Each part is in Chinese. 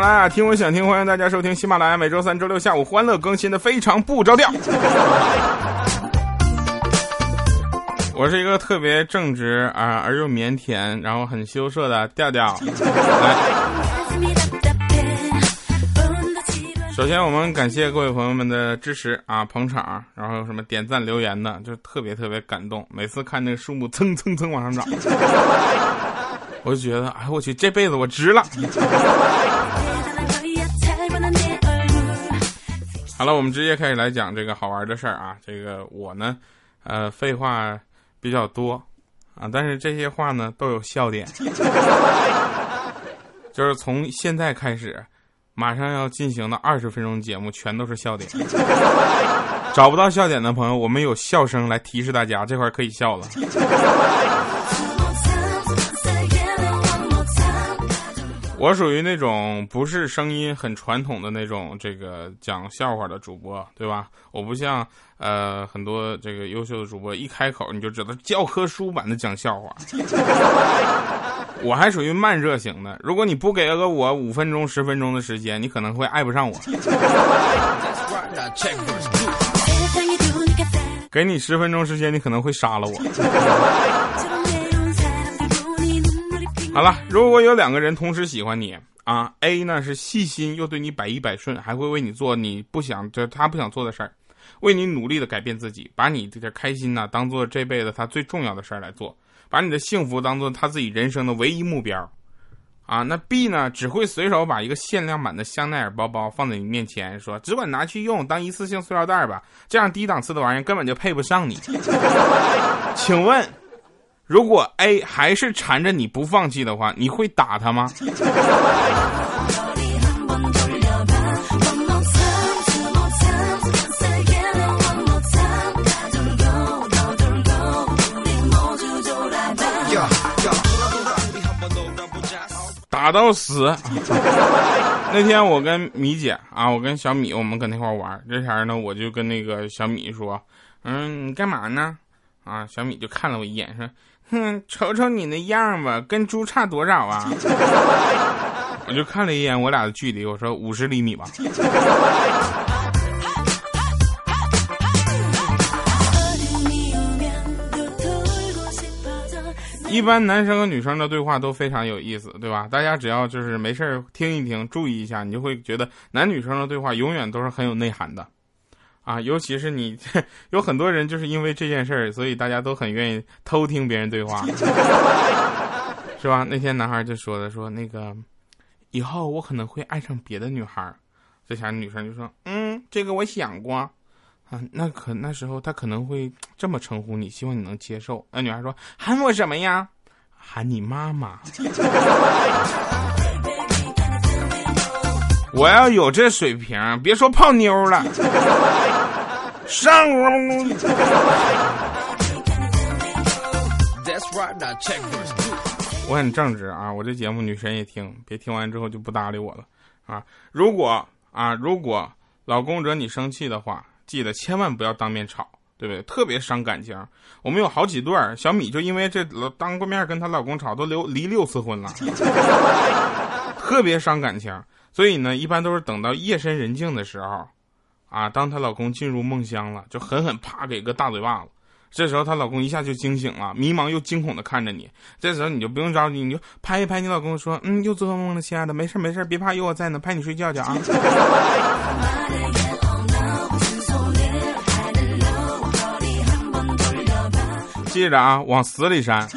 马拉雅听我想听，欢迎大家收听喜马拉雅每周三、周六下午欢乐更新的《非常不着调》。我是一个特别正直啊而又腼腆，然后很羞涩的调调。来，首先我们感谢各位朋友们的支持啊，捧场，然后什么点赞留言的，就特别特别感动。每次看那个数目蹭蹭蹭往上涨。我就觉得，哎，我去，这辈子我值了。好了，我们直接开始来讲这个好玩的事儿啊。这个我呢，呃，废话比较多啊，但是这些话呢都有笑点。就是从现在开始，马上要进行的二十分钟节目全都是笑点。找不到笑点的朋友，我们有笑声来提示大家，这块可以笑了。我属于那种不是声音很传统的那种这个讲笑话的主播，对吧？我不像呃很多这个优秀的主播，一开口你就知道教科书版的讲笑话。我还属于慢热型的，如果你不给个我五分钟十分钟的时间，你可能会爱不上我。给你十分钟时间，你可能会杀了我。好了，如果有两个人同时喜欢你啊，A 呢是细心又对你百依百顺，还会为你做你不想就他不想做的事儿，为你努力的改变自己，把你这个开心呢当做这辈子他最重要的事儿来做，把你的幸福当做他自己人生的唯一目标，啊，那 B 呢只会随手把一个限量版的香奈儿包包放在你面前，说只管拿去用当一次性塑料袋吧，这样低档次的玩意儿根本就配不上你，请问？如果 A 还是缠着你不放弃的话，你会打他吗？打到死！那天我跟米姐啊，我跟小米，我们搁那块玩，这前呢，我就跟那个小米说：“嗯，你干嘛呢？”啊，小米就看了我一眼，说。哼，瞅瞅你那样吧，跟猪差多少啊？我就看了一眼我俩的距离，我说五十厘米吧。一般男生和女生的对话都非常有意思，对吧？大家只要就是没事听一听，注意一下，你就会觉得男女生的对话永远都是很有内涵的。啊，尤其是你，有很多人就是因为这件事儿，所以大家都很愿意偷听别人对话，是吧？那天男孩就说的，说那个以后我可能会爱上别的女孩，这下女生就说，嗯，这个我想过，啊，那可那时候他可能会这么称呼你，希望你能接受。那女孩说，喊我什么呀？喊你妈妈。我要有这水平，别说泡妞了。上我！我很正直啊，我这节目女神也听，别听完之后就不搭理我了啊！如果啊，如果老公惹你生气的话，记得千万不要当面吵，对不对？特别伤感情。我们有好几对儿，小米就因为这当过面跟她老公吵，都离离六次婚了，特别伤感情。所以呢，一般都是等到夜深人静的时候。啊！当她老公进入梦乡了，就狠狠啪给个大嘴巴子。这时候她老公一下就惊醒了，迷茫又惊恐的看着你。这时候你就不用着急，你就拍一拍你老公，说：“嗯，又做噩梦了，亲爱的，没事没事，别怕，有我在呢，拍你睡觉去啊。”记着啊，往死里扇。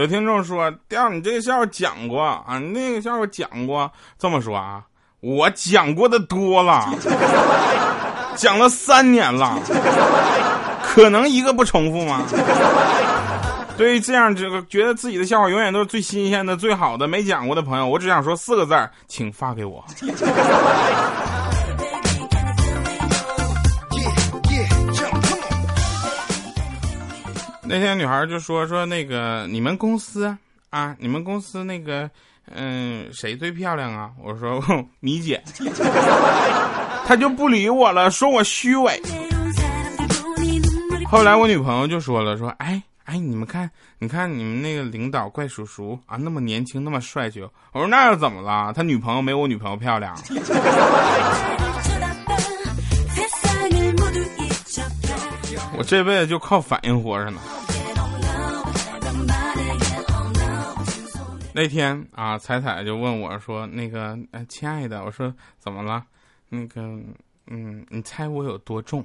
有听众说：“调你这个笑话讲过啊，那个笑话讲过。这么说啊，我讲过的多了，讲了三年了，可能一个不重复吗？对于这样这个觉得自己的笑话永远都是最新鲜的、最好的、没讲过的朋友，我只想说四个字儿，请发给我。”那天女孩就说说那个你们公司啊，你们公司那个嗯谁最漂亮啊？我说 米姐，她就不理我了，说我虚伪。后来我女朋友就说了说哎哎，你们看，你看你们那个领导怪叔叔啊，那么年轻，那么帅气。我说那又怎么了？他女朋友没我女朋友漂亮。我这辈子就靠反应活着呢。那天啊，彩彩就问我说：“那个，呃，亲爱的，我说怎么了？那个，嗯，你猜我有多重？”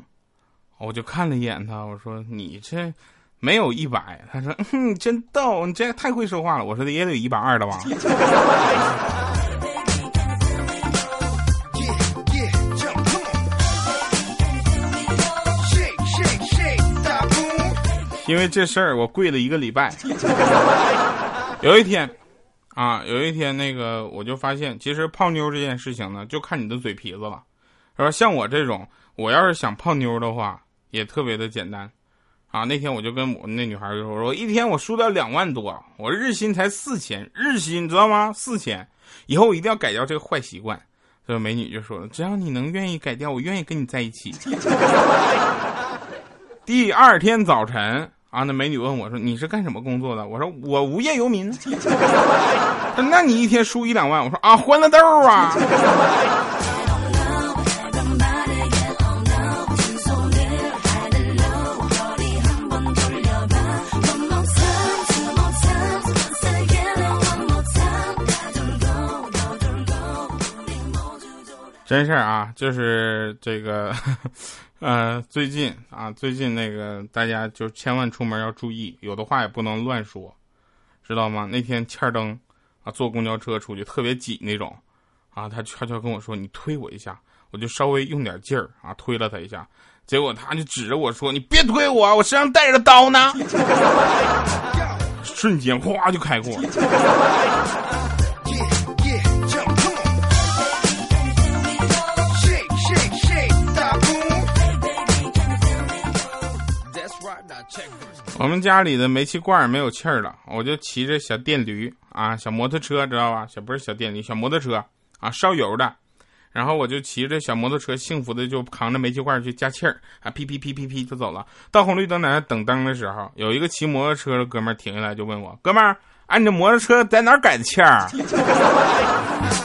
我就看了一眼他，我说：“你这没有一百。”他说：“你真逗，你这太会说话了。”我说：“也得一百二的吧。”因为这事儿，我跪了一个礼拜。有一天，啊，有一天那个我就发现，其实泡妞这件事情呢，就看你的嘴皮子了，说？像我这种，我要是想泡妞的话，也特别的简单。啊，那天我就跟我那女孩就说：“我一天我输掉两万多，我日薪才四千，日薪你知道吗？四千，以后我一定要改掉这个坏习惯。”这个美女就说了：“只要你能愿意改掉，我愿意跟你在一起。” 第二天早晨。啊，那美女问我说：“你是干什么工作的？”我说：“我无业游民。”那你一天输一两万？”我说：“啊，欢乐豆啊。”真事儿啊，就是这个。呃，最近啊，最近那个大家就千万出门要注意，有的话也不能乱说，知道吗？那天欠灯啊，坐公交车出去特别挤那种，啊，他悄悄跟我说：“你推我一下。”我就稍微用点劲儿啊，推了他一下，结果他就指着我说：“你别推我，我身上带着刀呢。”瞬间哗就开过。我们家里的煤气罐没有气儿了，我就骑着小电驴啊，小摩托车知道吧？小不是小电驴，小摩托车啊，烧油的。然后我就骑着小摩托车，幸福的就扛着煤气罐去加气儿啊，噼噼噼噼噼就走了。到红绿灯在那等灯的时候，有一个骑摩托车的哥们儿停下来就问我：“哥们儿，哎，你这摩托车在哪儿改的气儿？”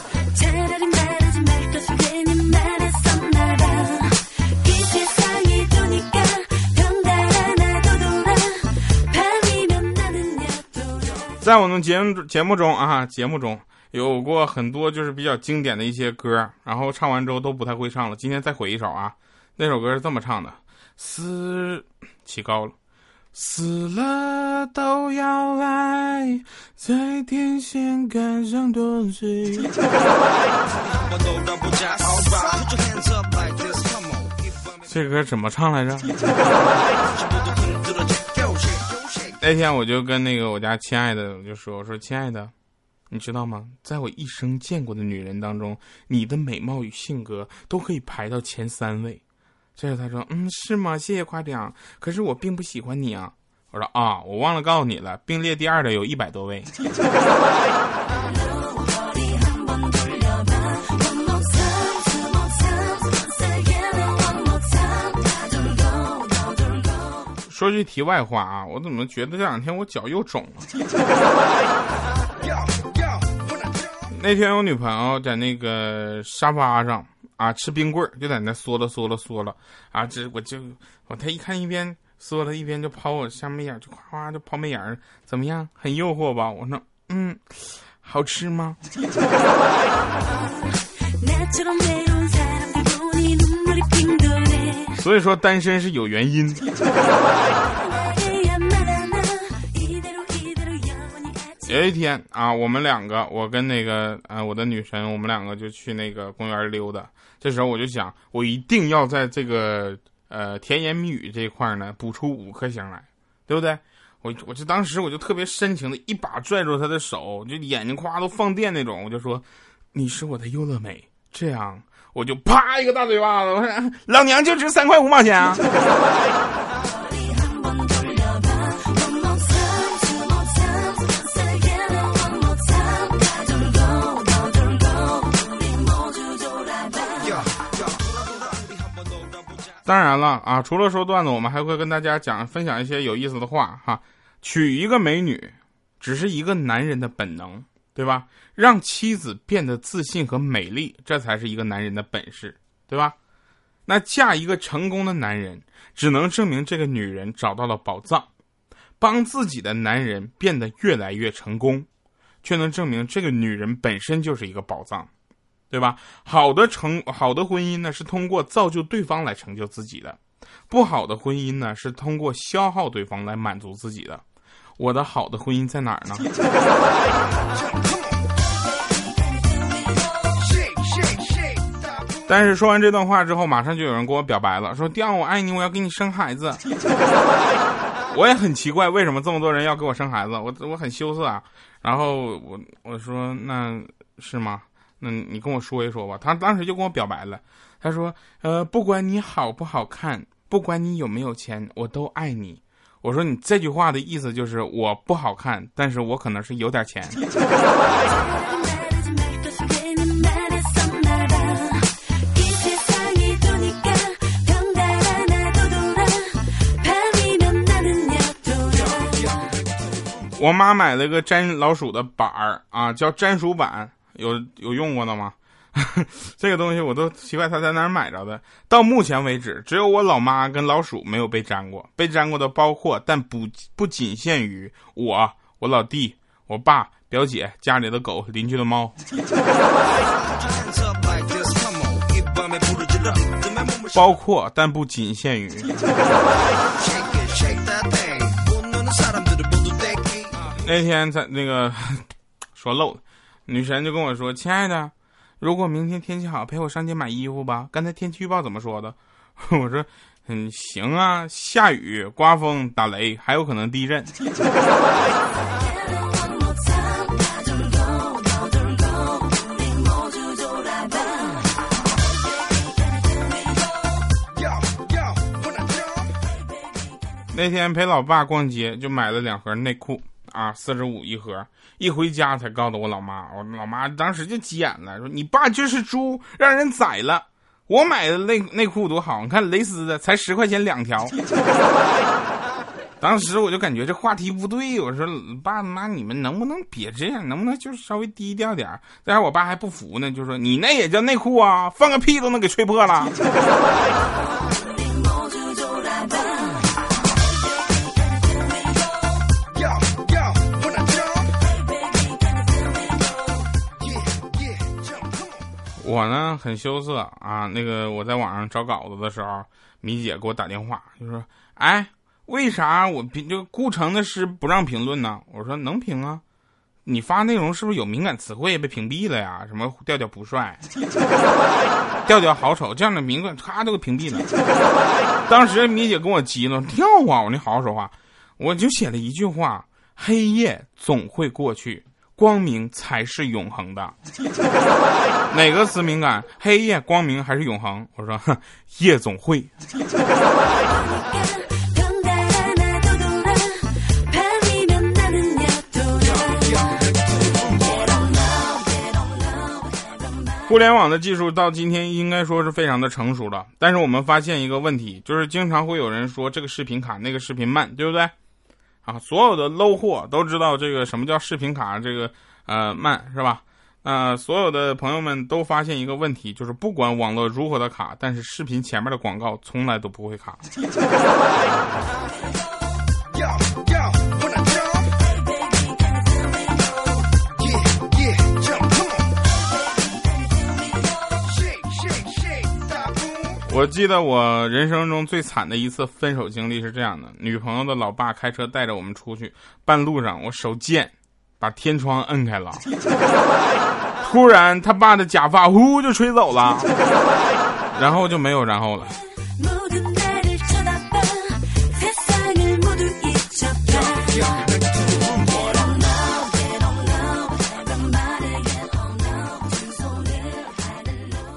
在我们节目节目中啊，节目中有过很多就是比较经典的一些歌，然后唱完之后都不太会唱了。今天再回一首啊，那首歌是这么唱的：死起高了，死了都要爱，在天线杆上多嘴。这歌怎么唱来着？那天我就跟那个我家亲爱的我就说：“我说亲爱的，你知道吗？在我一生见过的女人当中，你的美貌与性格都可以排到前三位。”这时他说：“嗯，是吗？谢谢夸奖。可是我并不喜欢你啊。”我说：“啊，我忘了告诉你了，并列第二的有一百多位。”说句题外话啊，我怎么觉得这两天我脚又肿了？那天我女朋友在那个沙发上啊吃冰棍儿，就在那缩了缩了缩了啊，这我就我她一看一边缩了，一边就抛我下眉眼，就夸夸就抛媚眼，怎么样？很诱惑吧？我说嗯，好吃吗？所以说单身是有原因。有一天啊，我们两个，我跟那个呃我的女神，我们两个就去那个公园溜达。这时候我就想，我一定要在这个呃甜言蜜语这一块呢补出五颗星来，对不对？我我就当时我就特别深情的一把拽住她的手，就眼睛夸都放电那种，我就说：“你是我的优乐美。”这样。我就啪一个大嘴巴子，我说老娘就值三块五毛钱啊！当然了啊，除了说段子，我们还会跟大家讲分享一些有意思的话哈。娶一个美女，只是一个男人的本能，对吧？让妻子变得自信和美丽，这才是一个男人的本事，对吧？那嫁一个成功的男人，只能证明这个女人找到了宝藏，帮自己的男人变得越来越成功，却能证明这个女人本身就是一个宝藏，对吧？好的成好的婚姻呢，是通过造就对方来成就自己的；不好的婚姻呢，是通过消耗对方来满足自己的。我的好的婚姻在哪儿呢？但是说完这段话之后，马上就有人跟我表白了，说：“调我爱你，我要给你生孩子。” 我也很奇怪，为什么这么多人要给我生孩子？我我很羞涩啊。然后我我说：“那是吗？那你跟我说一说吧。”他当时就跟我表白了，他说：“呃，不管你好不好看，不管你有没有钱，我都爱你。”我说：“你这句话的意思就是我不好看，但是我可能是有点钱。”我妈买了个粘老鼠的板儿啊，叫粘鼠板，有有用过的吗？这个东西我都奇怪他在哪儿买着的。到目前为止，只有我老妈跟老鼠没有被粘过，被粘过的包括，但不不仅限于我、我老弟、我爸、表姐、家里的狗、邻居的猫，包括但不仅限于。那天在那个 说漏，女神就跟我说：“亲爱的，如果明天天气好，陪我上街买衣服吧。”刚才天气预报怎么说的？我说：“嗯，行啊，下雨、刮风、打雷，还有可能地震。”那天陪老爸逛街，就买了两盒内裤。啊，四十五一盒，一回家才告诉我老妈，我老妈当时就急眼了，说你爸就是猪，让人宰了。我买的内内裤多好，你看蕾丝的，才十块钱两条。当时我就感觉这话题不对，我说爸妈你们能不能别这样，能不能就是稍微低调点？但是我爸还不服呢，就说你那也叫内裤啊，放个屁都能给吹破了。我呢很羞涩啊，那个我在网上找稿子的时候，米姐给我打电话，就说：“哎，为啥我评就顾城的诗不让评论呢？”我说：“能评啊，你发内容是不是有敏感词汇被屏蔽了呀？什么调调不帅，调调好丑，这样的名字咔都给屏蔽了。”当时米姐跟我急了，跳啊！我你好好说话，我就写了一句话：“黑夜总会过去。”光明才是永恒的，哪个词敏感？黑夜、光明还是永恒？我说，夜总会。互联网的技术到今天应该说是非常的成熟了，但是我们发现一个问题，就是经常会有人说这个视频卡，那个视频慢，对不对？啊，所有的 low 货都知道这个什么叫视频卡，这个呃慢是吧？那所有的朋友们都发现一个问题，就是不管网络如何的卡，但是视频前面的广告从来都不会卡。我记得我人生中最惨的一次分手经历是这样的：女朋友的老爸开车带着我们出去，半路上我手贱，把天窗摁开了，突然他爸的假发呼就吹走了，然后就没有然后了。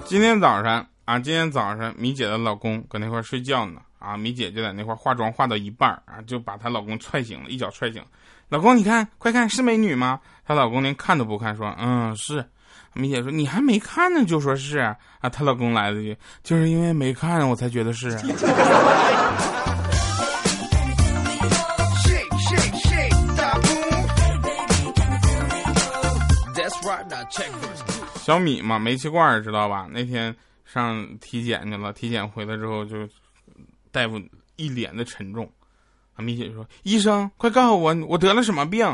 今天早上。啊，今天早上米姐的老公搁那块睡觉呢，啊，米姐就在那块化妆化到一半啊，就把她老公踹醒了，一脚踹醒。老公，你看，快看，是美女吗？她老公连看都不看，说，嗯，是。米姐说：“你还没看呢，就说是啊。”她老公来了句：“就是因为没看，我才觉得是。”小米嘛，煤气罐知道吧？那天。上体检去了，体检回来之后就大夫一脸的沉重。啊，米姐说：“医生，快告诉我，我得了什么病？”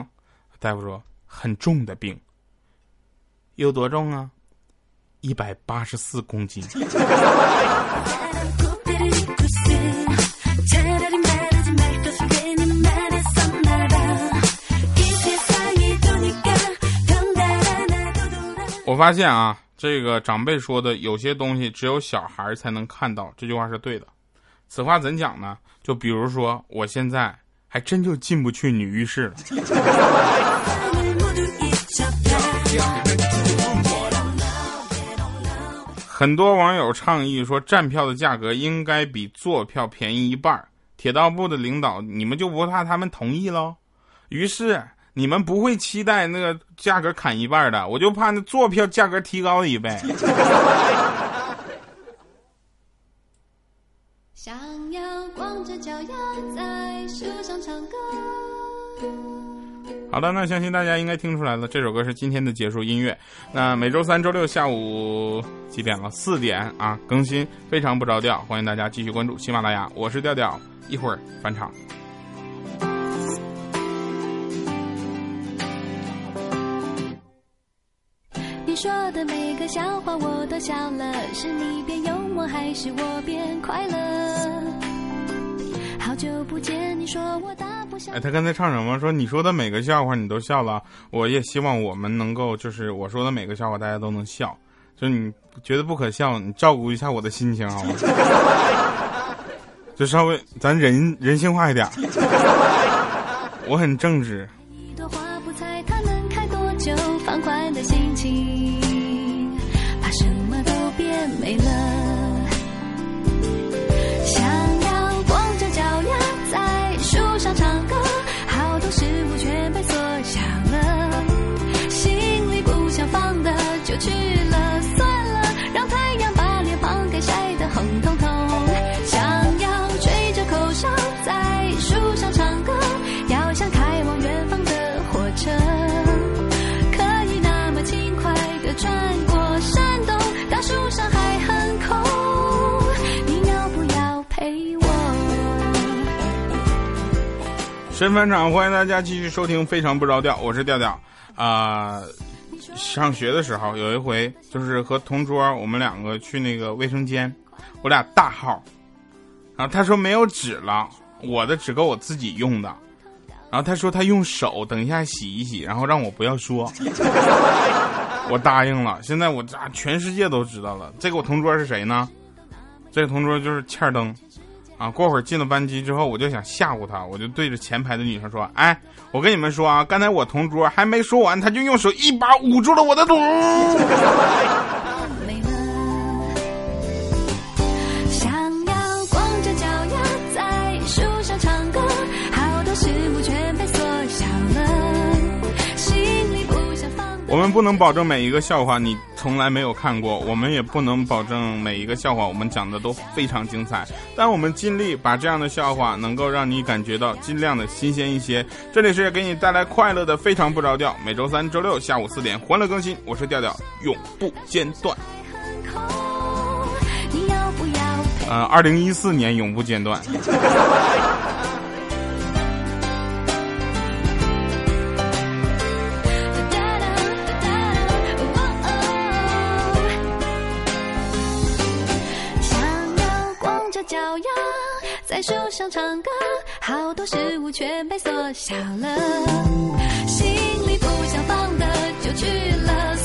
大夫说：“很重的病。”有多重啊？一百八十四公斤。我发现啊，这个长辈说的有些东西只有小孩才能看到，这句话是对的。此话怎讲呢？就比如说，我现在还真就进不去女浴室了。很多网友倡议说，站票的价格应该比坐票便宜一半。铁道部的领导，你们就不怕他们同意喽？于是你们不会期待那个价格砍一半的，我就怕那坐票价格提高一倍。想要光着脚丫在树上唱歌。好的，那相信大家应该听出来了，这首歌是今天的结束音乐。那每周三、周六下午几点了？四点啊，更新非常不着调，欢迎大家继续关注喜马拉雅。我是调调，一会儿返场。的每个笑话我都笑了，是你变幽默还是我变快乐？好久不见，你说我大。哎，他刚才唱什么？说你说的每个笑话你都笑了，我也希望我们能够，就是我说的每个笑话大家都能笑。就你觉得不可笑，你照顾一下我的心情好吗？就稍微咱人人性化一点。我很正直。神返场，欢迎大家继续收听《非常不着调》，我是调调啊。上学的时候有一回，就是和同桌我们两个去那个卫生间，我俩大号，然后他说没有纸了，我的只够我自己用的，然后他说他用手等一下洗一洗，然后让我不要说，我答应了。现在我这全世界都知道了，这个我同桌是谁呢？这个同桌就是欠儿灯。啊，过会儿进了班级之后，我就想吓唬他，我就对着前排的女生说：“哎，我跟你们说啊，刚才我同桌还没说完，他就用手一把捂住了我的嘴。” 我们不能保证每一个笑话你从来没有看过，我们也不能保证每一个笑话我们讲的都非常精彩，但我们尽力把这样的笑话能够让你感觉到尽量的新鲜一些。这里是给你带来快乐的非常不着调，每周三、周六下午四点欢乐更新，我是调调，永不间断。呃，二零一四年永不间断。在树上唱歌，好多事物全被缩小了。心里不想放的就去了。